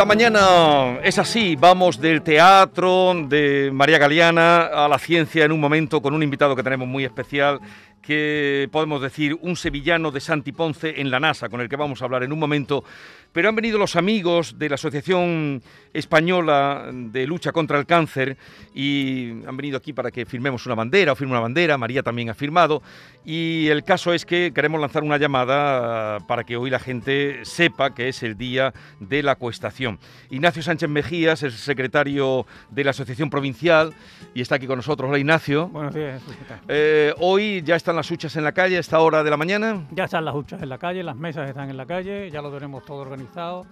La mañana es así, vamos del teatro de María Galeana a la ciencia en un momento con un invitado que tenemos muy especial que podemos decir un sevillano de Santi Ponce en la NASA, con el que vamos a hablar en un momento. Pero han venido los amigos de la Asociación Española de Lucha contra el Cáncer y han venido aquí para que firmemos una bandera o firme una bandera. María también ha firmado. Y el caso es que queremos lanzar una llamada para que hoy la gente sepa que es el día de la acuestación. Ignacio Sánchez Mejías es el secretario de la Asociación Provincial y está aquí con nosotros. Hola Ignacio. Buenos días. Eh, hoy ya están las huchas en la calle a esta hora de la mañana? Ya están las huchas en la calle, las mesas están en la calle, ya lo tenemos todo organizado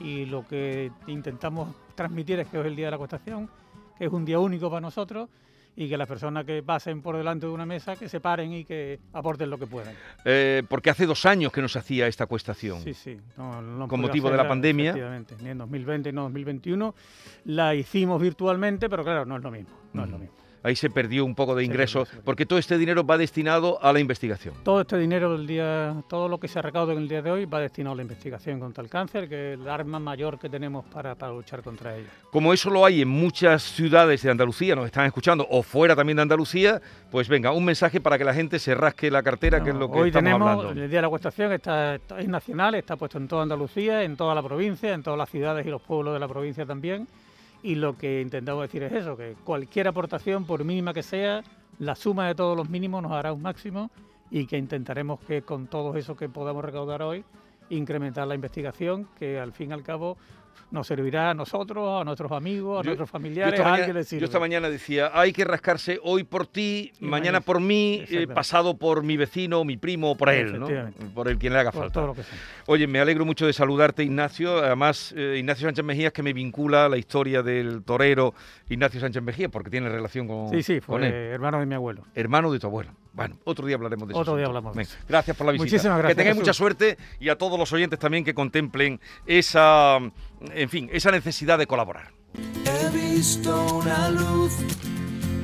y lo que intentamos transmitir es que hoy es el día de la acuestación, que es un día único para nosotros y que las personas que pasen por delante de una mesa que se paren y que aporten lo que puedan. Eh, porque hace dos años que no se hacía esta acuestación. Sí, sí. con motivo de la pandemia. Efectivamente, ni en 2020 ni en 2021. La hicimos virtualmente, pero claro, no es lo mismo. No es lo mismo ahí se perdió un poco de ingresos, porque todo este dinero va destinado a la investigación. Todo este dinero del día, todo lo que se ha recaudado en el día de hoy va destinado a la investigación contra el cáncer, que es el arma mayor que tenemos para, luchar contra ella. Como eso lo hay en muchas ciudades de Andalucía, nos están escuchando, o fuera también de Andalucía, pues venga, un mensaje para que la gente se rasque la cartera, que es lo que hoy estamos tenemos, El día de la acuestación está, es nacional, está puesto en toda Andalucía, en toda la provincia, en todas las ciudades y los pueblos de la provincia también y lo que intentamos decir es eso, que cualquier aportación, por mínima que sea, la suma de todos los mínimos nos hará un máximo y que intentaremos que con todo eso que podamos recaudar hoy, incrementar la investigación, que al fin y al cabo nos servirá a nosotros, a nuestros amigos, a nuestros familiares, yo a esta mañana decía, hay que rascarse hoy por ti, mañana por mí, eh, pasado por mi vecino, mi primo, por él, ¿no? Por el quien le haga falta. Oye, me alegro mucho de saludarte, Ignacio. Además, eh, Ignacio Sánchez Mejías, que me vincula la historia del torero Ignacio Sánchez Mejías, porque tiene relación con, sí, sí, fue hermano de mi abuelo. Hermano de tu abuelo. Bueno, otro día hablaremos de eso. Otro día hablamos. Gracias por la visita. Muchísimas gracias. Que tengáis mucha suerte y a todos los oyentes también que contemplen esa, en fin, esa necesidad de colaborar. He visto una luz,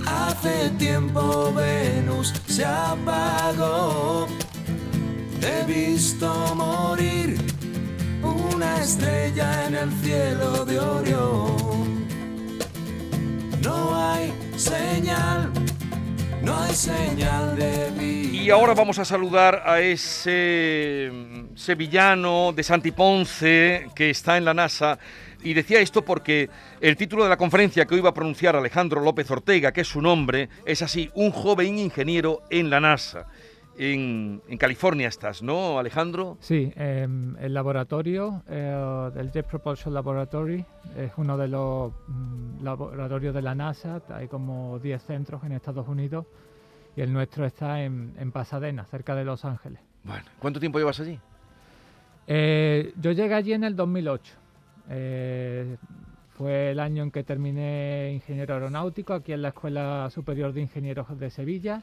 hace tiempo Venus se apagó. He visto morir una estrella en el cielo de Orión. No hay señal no hay señal de vida. Y ahora vamos a saludar a ese mm, sevillano de Santiponce que está en la NASA. Y decía esto porque el título de la conferencia que hoy va a pronunciar Alejandro López Ortega, que es su nombre, es así, un joven ingeniero en la NASA. En, California estás, ¿no, Alejandro? Sí, em, el laboratorio, eh, el Jet Propulsion Laboratory, es uno de los mm, laboratorios de la NASA. Hay como 10 centros en Estados Unidos y el nuestro está en, Pasadena, cerca de Los Ángeles. Bueno, ¿cuánto tiempo llevas allí? Eh, yo llegué allí en el 2008. Eh, fue el año en que terminé ingeniero aeronáutico aquí en la Escuela Superior de Ingenieros de Sevilla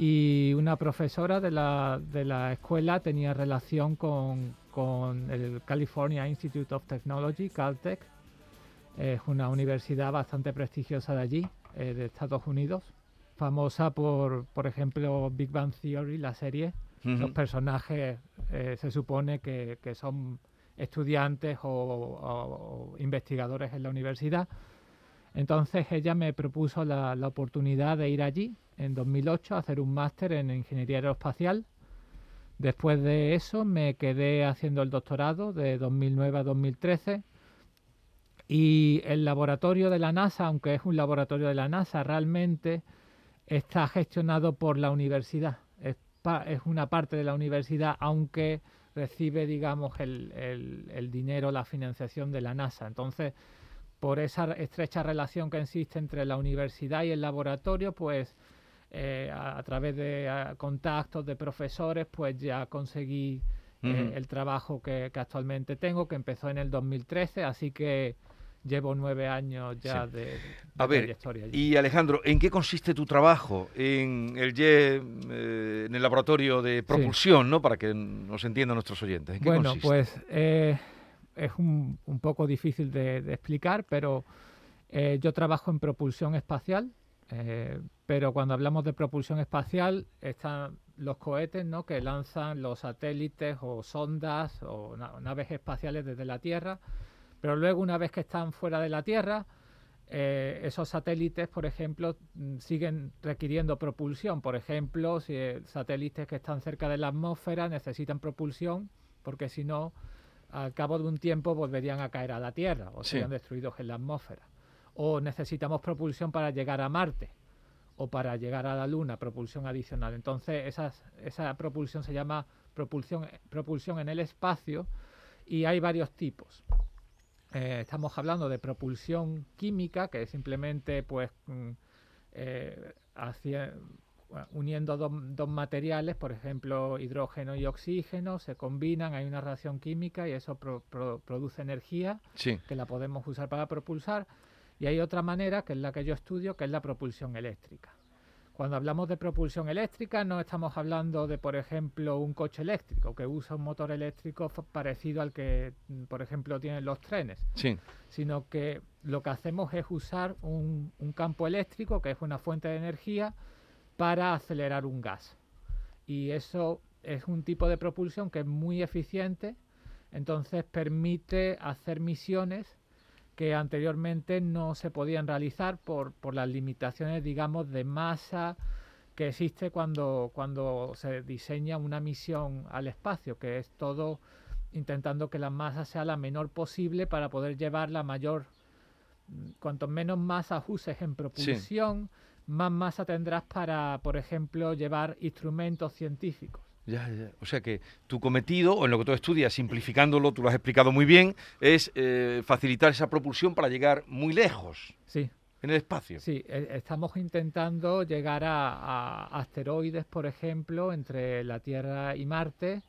y una profesora de la, de la escuela tenía relación con, con, el California Institute of Technology, Caltech. Es una universidad bastante prestigiosa de allí, eh, de Estados Unidos, famosa por, por ejemplo, Big Bang Theory, la serie. Los personajes eh, se supone que, que son estudiantes o, o, investigadores en la universidad. Entonces ella me propuso la, la oportunidad de ir allí en 2008 a hacer un máster en ingeniería aeroespacial. Después de eso me quedé haciendo el doctorado de 2009 a 2013 y el laboratorio de la NASA, aunque es un laboratorio de la NASA, realmente está gestionado por la universidad. Es, una parte de la universidad, aunque recibe, digamos, el, el dinero, la financiación de la NASA. Entonces, por esa estrecha relación que existe entre la universidad y el laboratorio, pues eh, a, través de contactos de profesores, pues ya conseguí eh, el trabajo que, actualmente tengo, que empezó en el 2013, así que llevo nueve años ya de, a ver, Y Alejandro, ¿en qué consiste tu trabajo en el eh, en el laboratorio de propulsión, ¿no? Para que nos entiendan nuestros oyentes. bueno, pues es un, un, poco difícil de, de explicar, pero yo trabajo en propulsión espacial. Eh, pero cuando hablamos de propulsión espacial están los cohetes ¿no? que lanzan los satélites o sondas o naves espaciales desde la Tierra Pero luego, una vez que están fuera de la Tierra, eh, esos satélites, por ejemplo, mm, siguen requiriendo propulsión. Por ejemplo, si satélites que están cerca de la atmósfera necesitan propulsión, porque si no, al cabo de un tiempo volverían a caer a la Tierra o serían destruidos en la atmósfera. O necesitamos propulsión para llegar a Marte o para llegar a la Luna, propulsión adicional. Entonces, esa propulsión se llama propulsión, propulsión en el espacio y hay varios tipos. Eh, estamos hablando de propulsión química, que es simplemente pues mm, eh, uniendo dos materiales, por ejemplo hidrógeno y oxígeno, se combinan, hay una reacción química y eso produce energía que la podemos usar para propulsar. Y hay otra manera, que es la que yo estudio, que es la propulsión eléctrica. Cuando hablamos de propulsión eléctrica no estamos hablando de, por ejemplo, un coche eléctrico que usa un motor eléctrico parecido al que, mm, por ejemplo, tienen los trenes, sí. sino que lo que hacemos es usar un, campo eléctrico, que es una fuente de energía, para acelerar un gas. Y eso es un tipo de propulsión que es muy eficiente, entonces permite hacer misiones que anteriormente no se podían realizar por, por las limitaciones, digamos, de masa que existe cuando, cuando se diseña una misión al espacio, que es todo intentando que la masa sea la menor posible para poder llevar la mayor, cuanto menos masa uses en propulsión, más masa tendrás para, por ejemplo, llevar instrumentos científicos. O sea que tu cometido, o en lo que tú estudias, simplificándolo, tú lo has explicado muy bien, es eh, facilitar esa propulsión para llegar muy lejos. Sí. En el espacio. Sí, e, estamos intentando llegar a, asteroides, por ejemplo, entre la Tierra y Marte.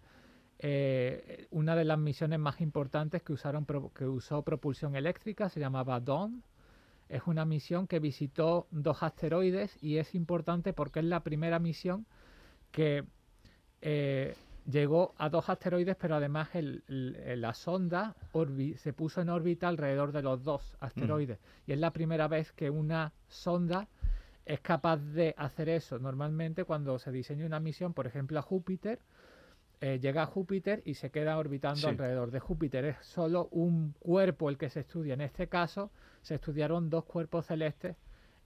Eh, una de las misiones más importantes que, usaron, que usó propulsión eléctrica se llamaba Dawn. Es una misión que visitó dos asteroides y es importante porque es la primera misión que eh, llegó a dos asteroides, pero además la sonda se puso en órbita alrededor de los dos asteroides. Y es la primera vez que una sonda es capaz de hacer eso. Normalmente cuando se diseña una misión, por ejemplo a Júpiter, eh, llega a Júpiter y se queda orbitando alrededor de Júpiter. Es solo un cuerpo el que se estudia. En este caso se estudiaron dos cuerpos celestes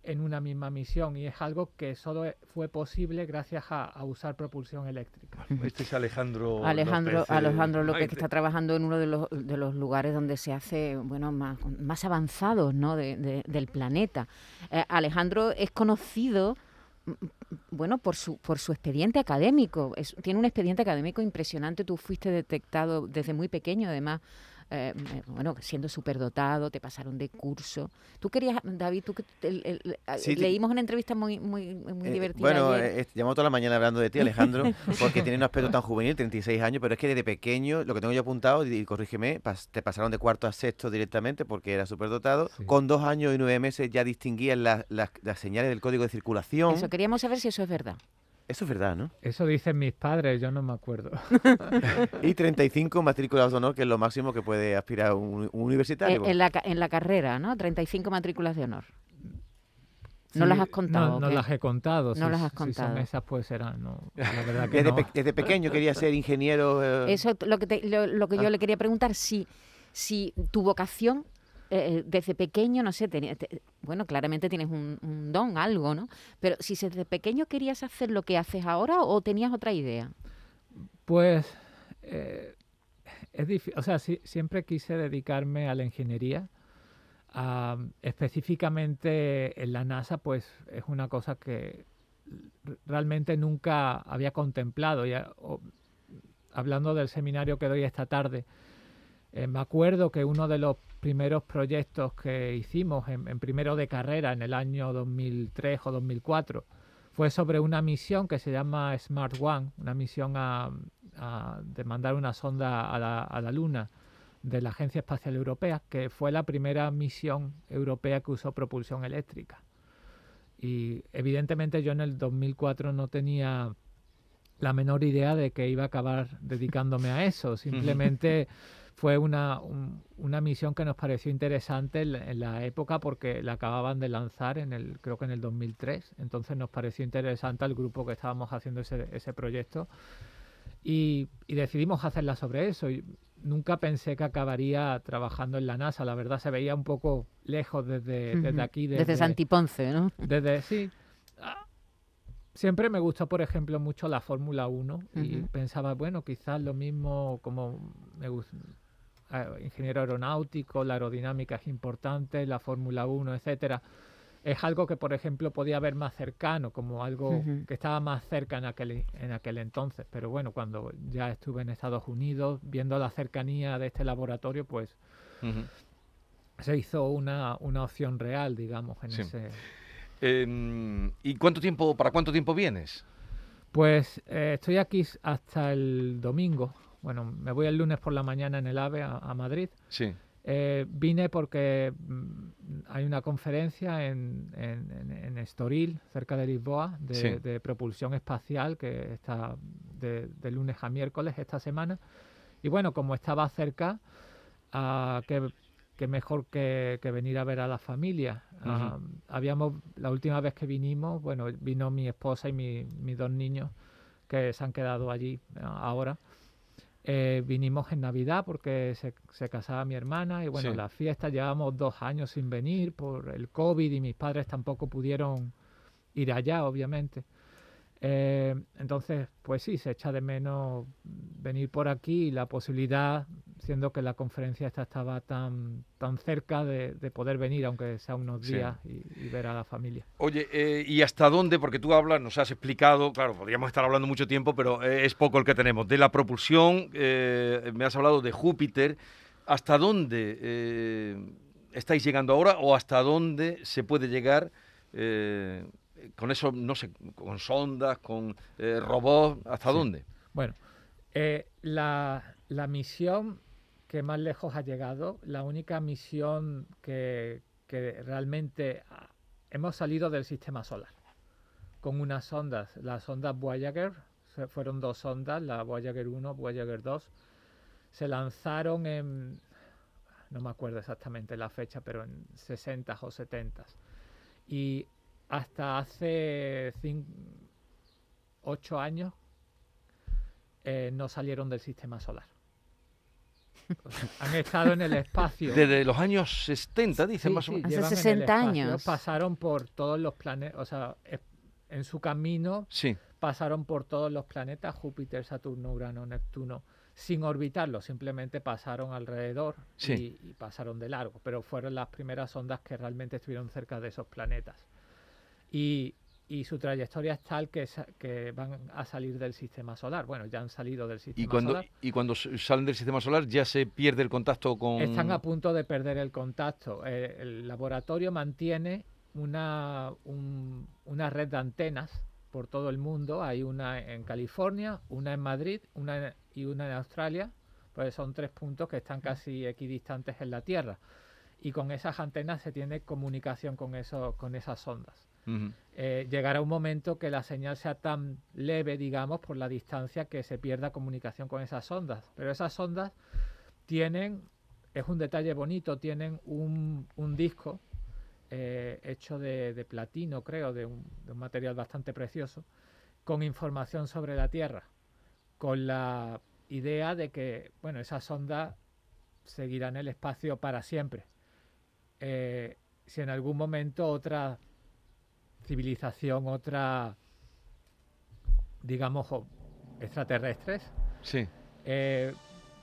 en una misma misión y es algo que solo fue posible gracias a, usar propulsión eléctrica. Este es Alejandro Alejandro López, Alejandro López que está trabajando en uno de los, de los lugares donde se hace bueno más, más avanzados ¿no? de, del planeta. Eh, Alejandro es conocido mm, bueno, por su, por su expediente académico. tiene un expediente académico impresionante. Tú fuiste detectado desde muy pequeño, además, eh, bueno, siendo superdotado, te pasaron de curso. Tú querías, David, tú leímos una entrevista muy, muy, muy eh, divertida. Bueno, eh, llevamos toda la mañana hablando de ti, Alejandro, porque tiene un aspecto tan juvenil, 36 años, pero es que desde pequeño, lo que tengo yo apuntado, y corrígeme, te pasaron de cuarto a sexto directamente porque era superdotado. Con dos años y nueve meses ya distinguías las, las señales del código de circulación. Eso, queríamos saber si eso es verdad. Eso es verdad, ¿no? Eso dicen mis padres, yo no me acuerdo. y 35 matrículas de honor, que es lo máximo que puede aspirar un, universitario. Eh, en, la, en la carrera, ¿no? 35 matrículas de honor. ¿No las has contado? No, las he contado. No las has contado. Si son esas, pues serán. No, la verdad que desde, desde, pequeño quería ser ingeniero. Eh. Eso lo que, lo, que yo ah. le quería preguntar, si, si tu vocación eh, eh, desde pequeño, no sé, bueno, claramente tienes un, don, algo, ¿no? Pero si desde pequeño querías hacer lo que haces ahora o tenías otra idea. Pues eh, es difícil, o sea, siempre quise dedicarme a la ingeniería. específicamente en la NASA, pues es una cosa que realmente nunca había contemplado. Ya, hablando del seminario que doy esta tarde, me acuerdo que uno de los primeros proyectos que hicimos en, primero de carrera en el año 2003 o 2004 fue sobre una misión que se llama Smart One, una misión de mandar una sonda a la, a la Luna de la Agencia Espacial Europea, que fue la primera misión europea que usó propulsión eléctrica. Y evidentemente yo en el 2004 no tenía la menor idea de que iba a acabar dedicándome a eso. Simplemente fue una, una misión que nos pareció interesante en la, época porque la acababan de lanzar en el creo que en el 2003 entonces nos pareció interesante al grupo que estábamos haciendo ese, ese proyecto y, y, decidimos hacerla sobre eso y nunca pensé que acabaría trabajando en la NASA. La verdad se veía un poco lejos desde, desde aquí. Desde, desde Santiponce, ¿no? Desde, sí. Ah, siempre me gustó, por ejemplo, mucho la Fórmula 1 y pensaba, bueno, quizás lo mismo como me gusta, ingeniero aeronáutico, la aerodinámica es importante, la Fórmula 1, etcétera. Es algo que, por ejemplo, podía ver más cercano, como algo que estaba más cerca en aquel, en aquel entonces. Pero bueno, cuando ya estuve en Estados Unidos, viendo la cercanía de este laboratorio, pues se hizo una, una, opción real, digamos, en ese... Em, ¿Y cuánto tiempo, para cuánto tiempo vienes? Pues eh, estoy aquí hasta el domingo, bueno, me voy el lunes por la mañana en el AVE a, Madrid. Sí. Eh, vine porque mm, hay una conferencia en, Estoril, cerca de Lisboa, de, propulsión espacial que está de, lunes a miércoles esta semana. Y bueno, como estaba cerca, uh, que, mejor que, venir a ver a la familia. Ah, habíamos, la última vez que vinimos, bueno, vino mi esposa y mis dos niños que se han quedado allí ah, ahora. Eh, vinimos en Navidad porque se, se, casaba mi hermana y bueno, la fiesta llevamos dos años sin venir por el COVID y mis padres tampoco pudieron ir allá, obviamente. Eh, entonces, pues sí, se echa de menos venir por aquí y la posibilidad, siendo que la conferencia esta estaba tan, tan cerca de, poder venir, aunque sea unos días, y, ver a la familia. Oye, eh, ¿y hasta dónde? Porque tú hablas, nos has explicado, claro, podríamos estar hablando mucho tiempo, pero eh, es poco el que tenemos. De la propulsión, me has hablado de Júpiter. ¿Hasta dónde estáis llegando ahora o hasta dónde se puede llegar? Con eso, no sé, con sondas, con eh, robots, ¿hasta dónde? Bueno, eh, la, la, misión que más lejos ha llegado, la única misión que, que realmente hemos salido del sistema solar con unas sondas, las sondas Voyager, fueron dos sondas, la Voyager 1, Voyager 2, se lanzaron en, no me acuerdo exactamente la fecha, pero en 60 o 70. Y hasta hace ocho años eh, no salieron del sistema solar. han estado en el espacio. Desde los años 70, dicen más o menos. Hace 60 años. Pasaron por todos los planetas, o sea, en su camino sí. pasaron por todos los planetas, Júpiter, Saturno, Urano, Neptuno, sin orbitarlo, simplemente pasaron alrededor y, y, pasaron de largo, pero fueron las primeras ondas que realmente estuvieron cerca de esos planetas y, su trayectoria es tal que, que, van a salir del sistema solar. Bueno, ya han salido del sistema ¿Y cuando, solar. Y cuando salen del sistema solar ya se pierde el contacto con... Están a punto de perder el contacto. Eh, el laboratorio mantiene una, una red de antenas por todo el mundo. Hay una en California, una en Madrid una y una en Australia. Pues son tres puntos que están casi equidistantes en la Tierra. Y con esas antenas se tiene comunicación con, eso, con esas ondas. Eh, llegará un momento que la señal sea tan leve, digamos, por la distancia que se pierda comunicación con esas ondas. Pero esas ondas tienen, es un detalle bonito, tienen un, disco eh, hecho de, platino, creo, de un, material bastante precioso, con información sobre la Tierra, con la idea de que, bueno, esas ondas seguirán el espacio para siempre. Eh, si en algún momento otra civilización, otra, digamos, extraterrestres, sí. Eh,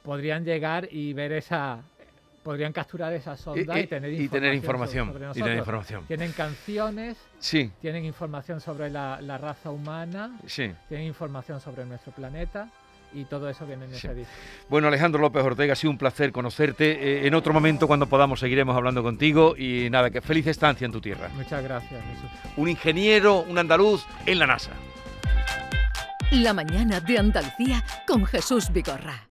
podrían llegar y ver esa, podrían capturar esa sonda y, tener información. tener información, y tener información. Tienen canciones, sí. tienen información sobre la, la raza humana, sí. tienen información sobre nuestro planeta y todo eso viene en ese disco. Bueno, Alejandro López Ortega, ha sido un placer conocerte. Eh, en otro momento, cuando podamos, seguiremos hablando contigo y nada, que feliz estancia en tu tierra. Muchas gracias, Jesús. Un ingeniero, un andaluz en la NASA. La mañana de Andalucía con Jesús Vigorra.